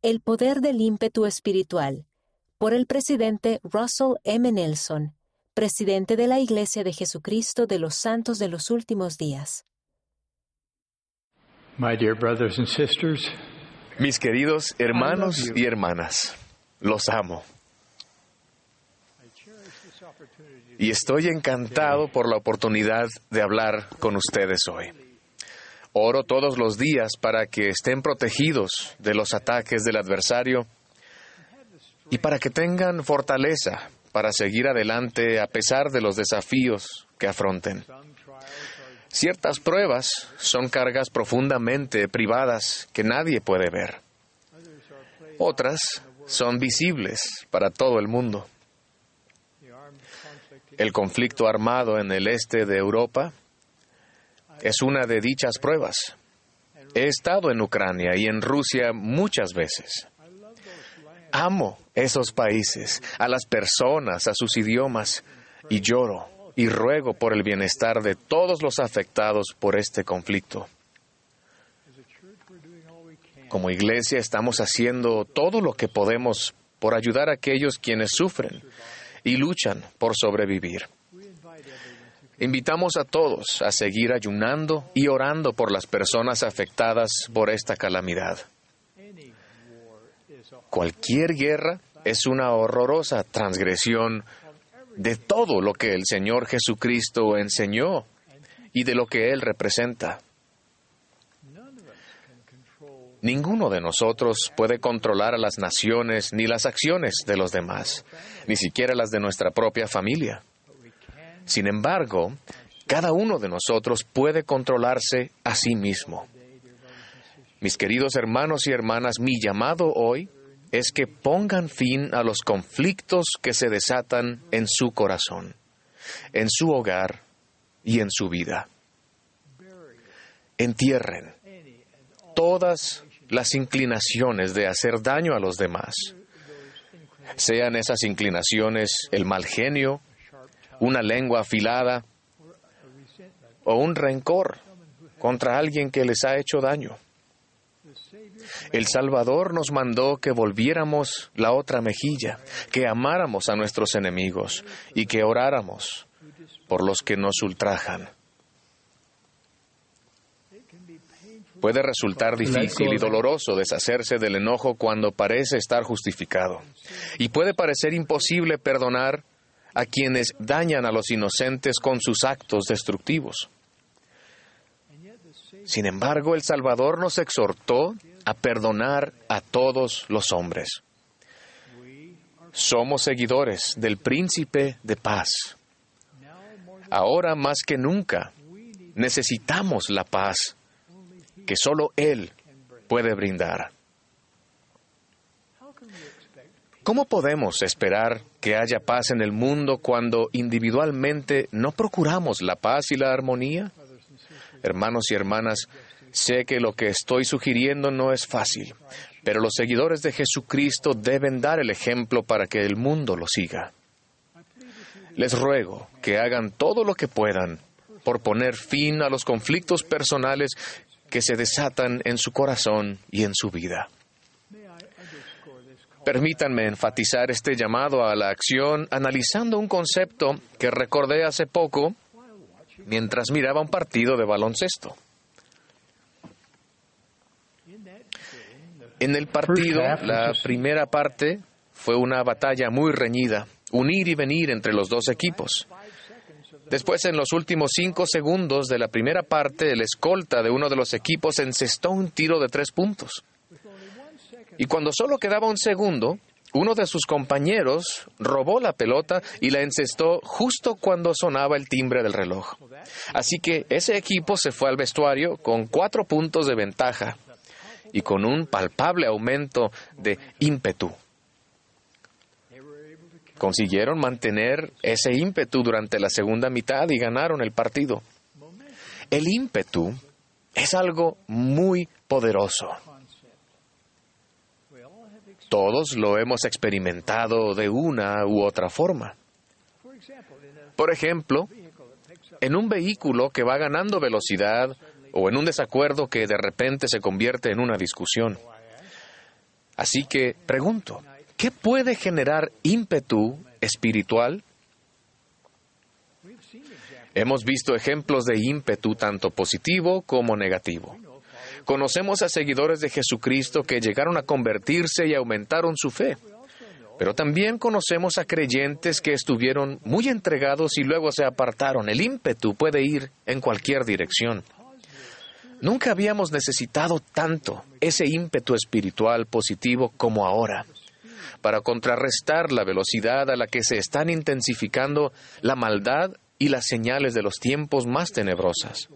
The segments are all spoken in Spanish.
El poder del ímpetu espiritual, por el presidente Russell M. Nelson, presidente de la Iglesia de Jesucristo de los Santos de los Últimos Días. My dear brothers and sisters, Mis queridos hermanos y hermanas, los amo. Y estoy encantado por la oportunidad de hablar con ustedes hoy. Oro todos los días para que estén protegidos de los ataques del adversario y para que tengan fortaleza para seguir adelante a pesar de los desafíos que afronten. Ciertas pruebas son cargas profundamente privadas que nadie puede ver. Otras son visibles para todo el mundo. El conflicto armado en el este de Europa es una de dichas pruebas. He estado en Ucrania y en Rusia muchas veces. Amo esos países, a las personas, a sus idiomas, y lloro y ruego por el bienestar de todos los afectados por este conflicto. Como iglesia estamos haciendo todo lo que podemos por ayudar a aquellos quienes sufren y luchan por sobrevivir. Invitamos a todos a seguir ayunando y orando por las personas afectadas por esta calamidad. Cualquier guerra es una horrorosa transgresión de todo lo que el Señor Jesucristo enseñó y de lo que Él representa. Ninguno de nosotros puede controlar a las naciones ni las acciones de los demás, ni siquiera las de nuestra propia familia. Sin embargo, cada uno de nosotros puede controlarse a sí mismo. Mis queridos hermanos y hermanas, mi llamado hoy es que pongan fin a los conflictos que se desatan en su corazón, en su hogar y en su vida. Entierren todas las inclinaciones de hacer daño a los demás, sean esas inclinaciones el mal genio, una lengua afilada o un rencor contra alguien que les ha hecho daño. El Salvador nos mandó que volviéramos la otra mejilla, que amáramos a nuestros enemigos y que oráramos por los que nos ultrajan. Puede resultar difícil y doloroso deshacerse del enojo cuando parece estar justificado. Y puede parecer imposible perdonar a quienes dañan a los inocentes con sus actos destructivos. Sin embargo, el Salvador nos exhortó a perdonar a todos los hombres. Somos seguidores del príncipe de paz. Ahora más que nunca necesitamos la paz que solo Él puede brindar. ¿Cómo podemos esperar que haya paz en el mundo cuando individualmente no procuramos la paz y la armonía? Hermanos y hermanas, sé que lo que estoy sugiriendo no es fácil, pero los seguidores de Jesucristo deben dar el ejemplo para que el mundo lo siga. Les ruego que hagan todo lo que puedan por poner fin a los conflictos personales que se desatan en su corazón y en su vida. Permítanme enfatizar este llamado a la acción analizando un concepto que recordé hace poco mientras miraba un partido de baloncesto. En el partido, la primera parte fue una batalla muy reñida, unir y venir entre los dos equipos. Después, en los últimos cinco segundos de la primera parte, el escolta de uno de los equipos encestó un tiro de tres puntos. Y cuando solo quedaba un segundo, uno de sus compañeros robó la pelota y la encestó justo cuando sonaba el timbre del reloj. Así que ese equipo se fue al vestuario con cuatro puntos de ventaja y con un palpable aumento de ímpetu. Consiguieron mantener ese ímpetu durante la segunda mitad y ganaron el partido. El ímpetu es algo muy poderoso. Todos lo hemos experimentado de una u otra forma. Por ejemplo, en un vehículo que va ganando velocidad o en un desacuerdo que de repente se convierte en una discusión. Así que pregunto, ¿qué puede generar ímpetu espiritual? Hemos visto ejemplos de ímpetu tanto positivo como negativo. Conocemos a seguidores de Jesucristo que llegaron a convertirse y aumentaron su fe. Pero también conocemos a creyentes que estuvieron muy entregados y luego se apartaron. El ímpetu puede ir en cualquier dirección. Nunca habíamos necesitado tanto ese ímpetu espiritual positivo como ahora, para contrarrestar la velocidad a la que se están intensificando la maldad y las señales de los tiempos más tenebrosas.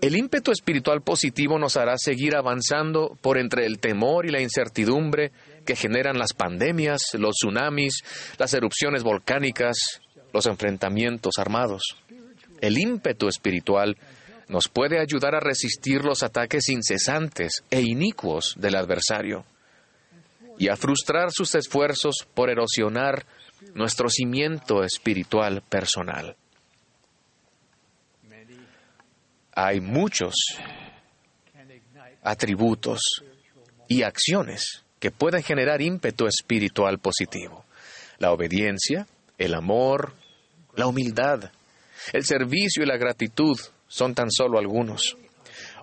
El ímpetu espiritual positivo nos hará seguir avanzando por entre el temor y la incertidumbre que generan las pandemias, los tsunamis, las erupciones volcánicas, los enfrentamientos armados. El ímpetu espiritual nos puede ayudar a resistir los ataques incesantes e inicuos del adversario y a frustrar sus esfuerzos por erosionar nuestro cimiento espiritual personal. Hay muchos atributos y acciones que pueden generar ímpetu espiritual positivo. La obediencia, el amor, la humildad, el servicio y la gratitud son tan solo algunos.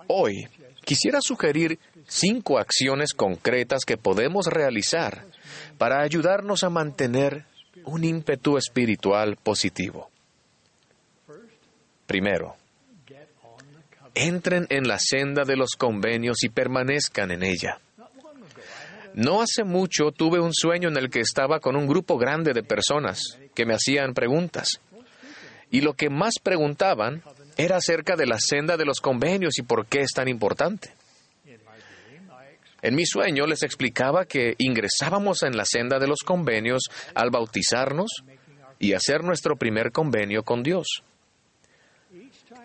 Hoy quisiera sugerir cinco acciones concretas que podemos realizar para ayudarnos a mantener un ímpetu espiritual positivo. Primero, entren en la senda de los convenios y permanezcan en ella. No hace mucho tuve un sueño en el que estaba con un grupo grande de personas que me hacían preguntas. Y lo que más preguntaban era acerca de la senda de los convenios y por qué es tan importante. En mi sueño les explicaba que ingresábamos en la senda de los convenios al bautizarnos y hacer nuestro primer convenio con Dios.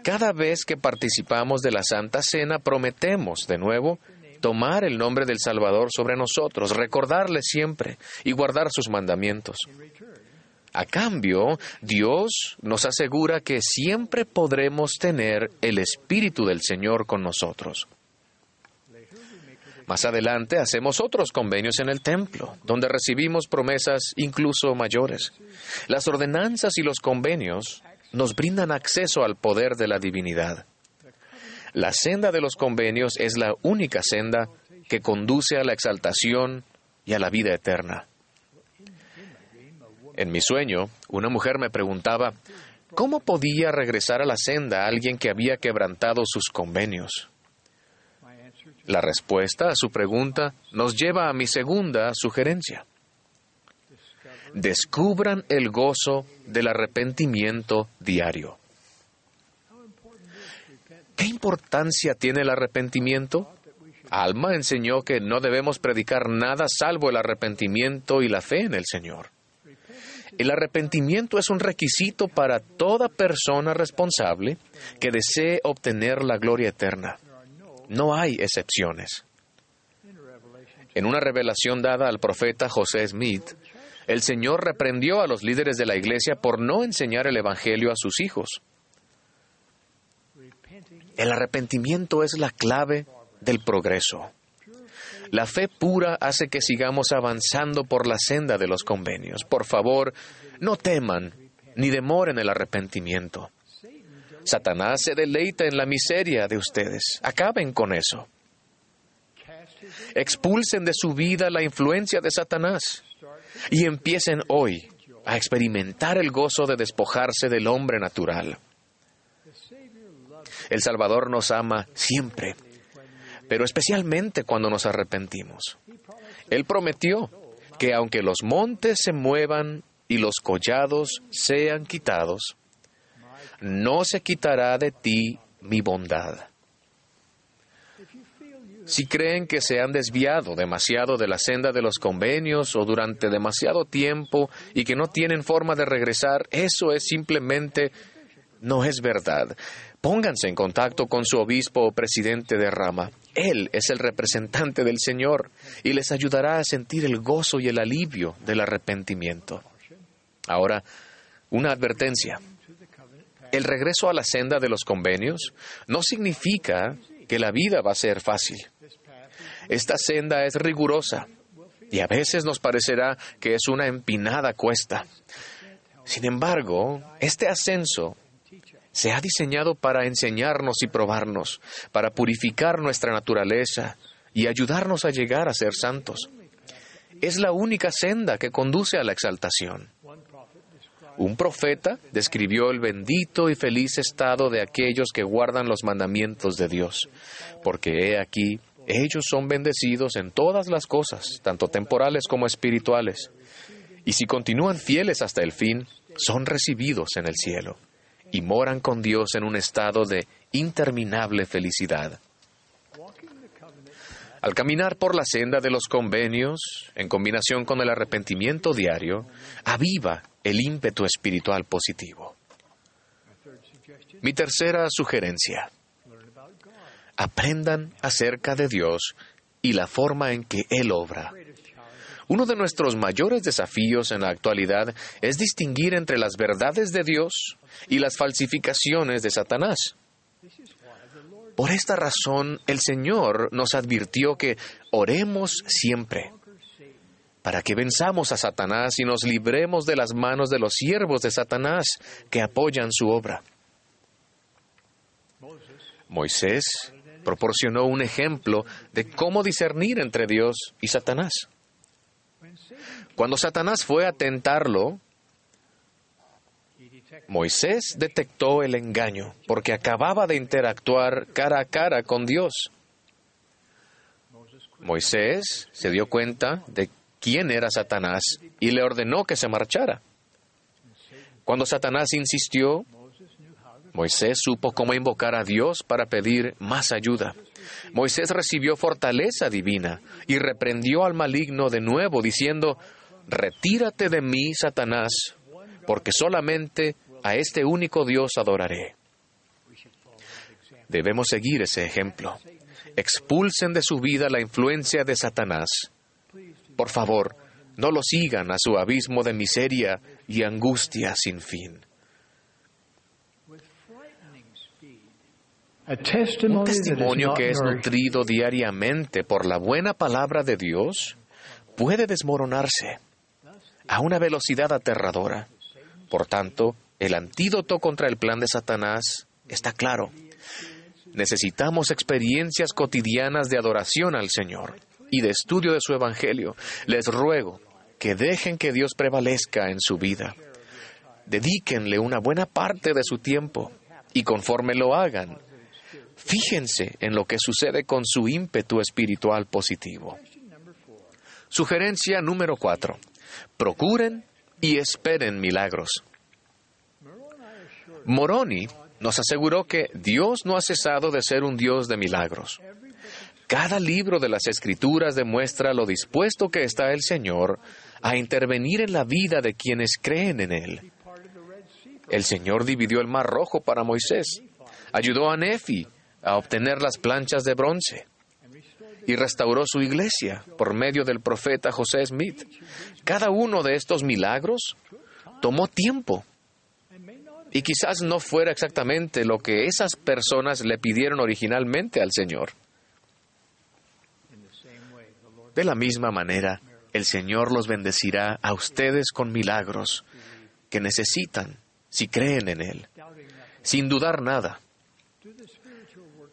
Cada vez que participamos de la Santa Cena prometemos, de nuevo, tomar el nombre del Salvador sobre nosotros, recordarle siempre y guardar sus mandamientos. A cambio, Dios nos asegura que siempre podremos tener el Espíritu del Señor con nosotros. Más adelante hacemos otros convenios en el templo, donde recibimos promesas incluso mayores. Las ordenanzas y los convenios nos brindan acceso al poder de la divinidad. La senda de los convenios es la única senda que conduce a la exaltación y a la vida eterna. En mi sueño, una mujer me preguntaba, ¿cómo podía regresar a la senda alguien que había quebrantado sus convenios? La respuesta a su pregunta nos lleva a mi segunda sugerencia. Descubran el gozo del arrepentimiento diario. ¿Qué importancia tiene el arrepentimiento? Alma enseñó que no debemos predicar nada salvo el arrepentimiento y la fe en el Señor. El arrepentimiento es un requisito para toda persona responsable que desee obtener la gloria eterna. No hay excepciones. En una revelación dada al profeta José Smith, el Señor reprendió a los líderes de la iglesia por no enseñar el Evangelio a sus hijos. El arrepentimiento es la clave del progreso. La fe pura hace que sigamos avanzando por la senda de los convenios. Por favor, no teman ni demoren el arrepentimiento. Satanás se deleita en la miseria de ustedes. Acaben con eso. Expulsen de su vida la influencia de Satanás y empiecen hoy a experimentar el gozo de despojarse del hombre natural. El Salvador nos ama siempre pero especialmente cuando nos arrepentimos. Él prometió que aunque los montes se muevan y los collados sean quitados, no se quitará de ti mi bondad. Si creen que se han desviado demasiado de la senda de los convenios o durante demasiado tiempo y que no tienen forma de regresar, eso es simplemente no es verdad. Pónganse en contacto con su obispo o presidente de rama. Él es el representante del Señor y les ayudará a sentir el gozo y el alivio del arrepentimiento. Ahora, una advertencia. El regreso a la senda de los convenios no significa que la vida va a ser fácil. Esta senda es rigurosa y a veces nos parecerá que es una empinada cuesta. Sin embargo, este ascenso se ha diseñado para enseñarnos y probarnos, para purificar nuestra naturaleza y ayudarnos a llegar a ser santos. Es la única senda que conduce a la exaltación. Un profeta describió el bendito y feliz estado de aquellos que guardan los mandamientos de Dios, porque he aquí, ellos son bendecidos en todas las cosas, tanto temporales como espirituales, y si continúan fieles hasta el fin, son recibidos en el cielo, y moran con Dios en un estado de interminable felicidad. Al caminar por la senda de los convenios, en combinación con el arrepentimiento diario, aviva el ímpetu espiritual positivo. Mi tercera sugerencia. Aprendan acerca de Dios y la forma en que Él obra. Uno de nuestros mayores desafíos en la actualidad es distinguir entre las verdades de Dios y las falsificaciones de Satanás. Por esta razón, el Señor nos advirtió que oremos siempre, para que venzamos a Satanás y nos libremos de las manos de los siervos de Satanás que apoyan su obra. Moisés proporcionó un ejemplo de cómo discernir entre Dios y Satanás. Cuando Satanás fue a tentarlo, Moisés detectó el engaño porque acababa de interactuar cara a cara con Dios. Moisés se dio cuenta de quién era Satanás y le ordenó que se marchara. Cuando Satanás insistió, Moisés supo cómo invocar a Dios para pedir más ayuda. Moisés recibió fortaleza divina y reprendió al maligno de nuevo, diciendo, Retírate de mí, Satanás, porque solamente a este único Dios adoraré. Debemos seguir ese ejemplo. Expulsen de su vida la influencia de Satanás. Por favor, no lo sigan a su abismo de miseria y angustia sin fin. Un testimonio que es nutrido diariamente por la buena palabra de Dios puede desmoronarse a una velocidad aterradora. Por tanto, el antídoto contra el plan de Satanás está claro. Necesitamos experiencias cotidianas de adoración al Señor y de estudio de su Evangelio. Les ruego que dejen que Dios prevalezca en su vida. Dedíquenle una buena parte de su tiempo y conforme lo hagan, fíjense en lo que sucede con su ímpetu espiritual positivo. Sugerencia número cuatro. Procuren y esperen milagros. Moroni nos aseguró que Dios no ha cesado de ser un Dios de milagros. Cada libro de las Escrituras demuestra lo dispuesto que está el Señor a intervenir en la vida de quienes creen en Él. El Señor dividió el mar rojo para Moisés, ayudó a Nefi a obtener las planchas de bronce y restauró su iglesia por medio del profeta José Smith. Cada uno de estos milagros tomó tiempo y quizás no fuera exactamente lo que esas personas le pidieron originalmente al Señor. De la misma manera, el Señor los bendecirá a ustedes con milagros que necesitan si creen en Él, sin dudar nada.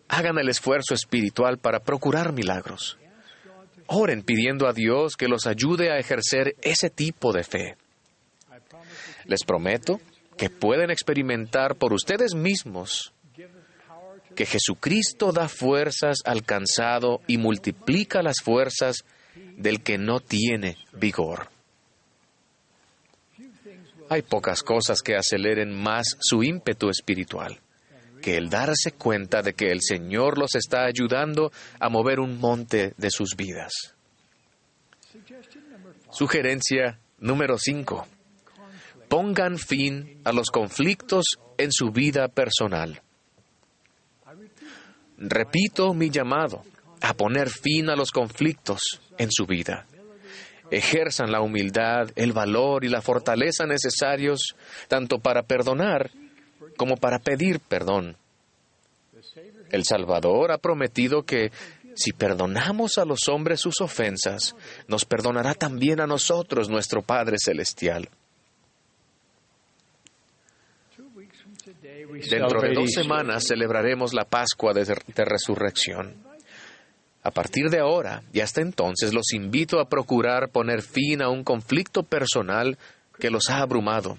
Hagan el esfuerzo espiritual para procurar milagros. Oren pidiendo a Dios que los ayude a ejercer ese tipo de fe. Les prometo que pueden experimentar por ustedes mismos que Jesucristo da fuerzas al cansado y multiplica las fuerzas del que no tiene vigor. Hay pocas cosas que aceleren más su ímpetu espiritual que el darse cuenta de que el Señor los está ayudando a mover un monte de sus vidas. Sugerencia número 5 pongan fin a los conflictos en su vida personal. Repito mi llamado a poner fin a los conflictos en su vida. Ejerzan la humildad, el valor y la fortaleza necesarios tanto para perdonar como para pedir perdón. El Salvador ha prometido que Si perdonamos a los hombres sus ofensas, nos perdonará también a nosotros nuestro Padre Celestial. Dentro de dos semanas celebraremos la Pascua de, Resurrección. A partir de ahora y hasta entonces los invito a procurar poner fin a un conflicto personal que los ha abrumado.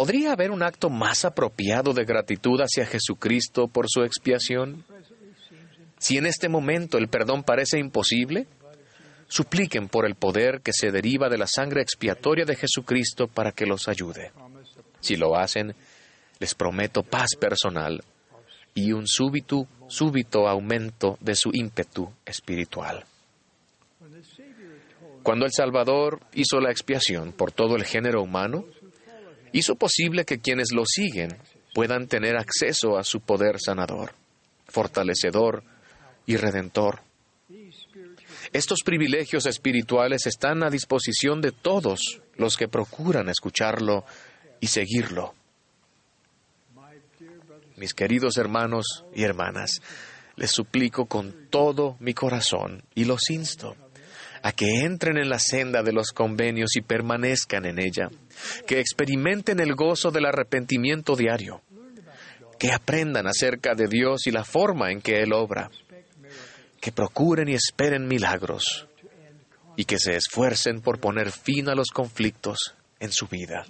¿Podría haber un acto más apropiado de gratitud hacia Jesucristo por su expiación? Si en este momento el perdón parece imposible, supliquen por el poder que se deriva de la sangre expiatoria de Jesucristo para que los ayude. Si lo hacen, les prometo paz personal y un súbito, súbito aumento de su ímpetu espiritual. Cuando el Salvador hizo la expiación por todo el género humano, hizo posible que quienes lo siguen puedan tener acceso a su poder sanador, fortalecedor y redentor. Estos privilegios espirituales están a disposición de todos los que procuran escucharlo y seguirlo. Mis queridos hermanos y hermanas, les suplico con todo mi corazón y los insto a que entren en la senda de los convenios y permanezcan en ella, que experimenten el gozo del arrepentimiento diario, que aprendan acerca de Dios y la forma en que Él obra, que procuren y esperen milagros y que se esfuercen por poner fin a los conflictos en su vida.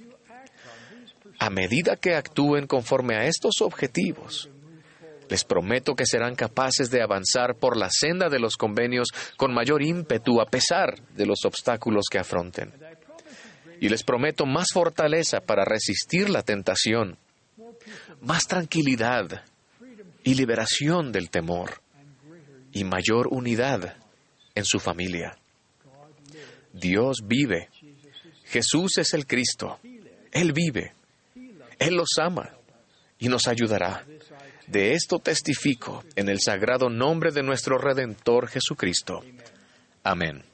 A medida que actúen conforme a estos objetivos, les prometo que serán capaces de avanzar por la senda de los convenios con mayor ímpetu a pesar de los obstáculos que afronten. Y les prometo más fortaleza para resistir la tentación, más tranquilidad y liberación del temor y mayor unidad en su familia. Dios vive. Jesús es el Cristo. Él vive. Él los ama y nos ayudará. De esto testifico en el sagrado nombre de nuestro Redentor Jesucristo. Amén.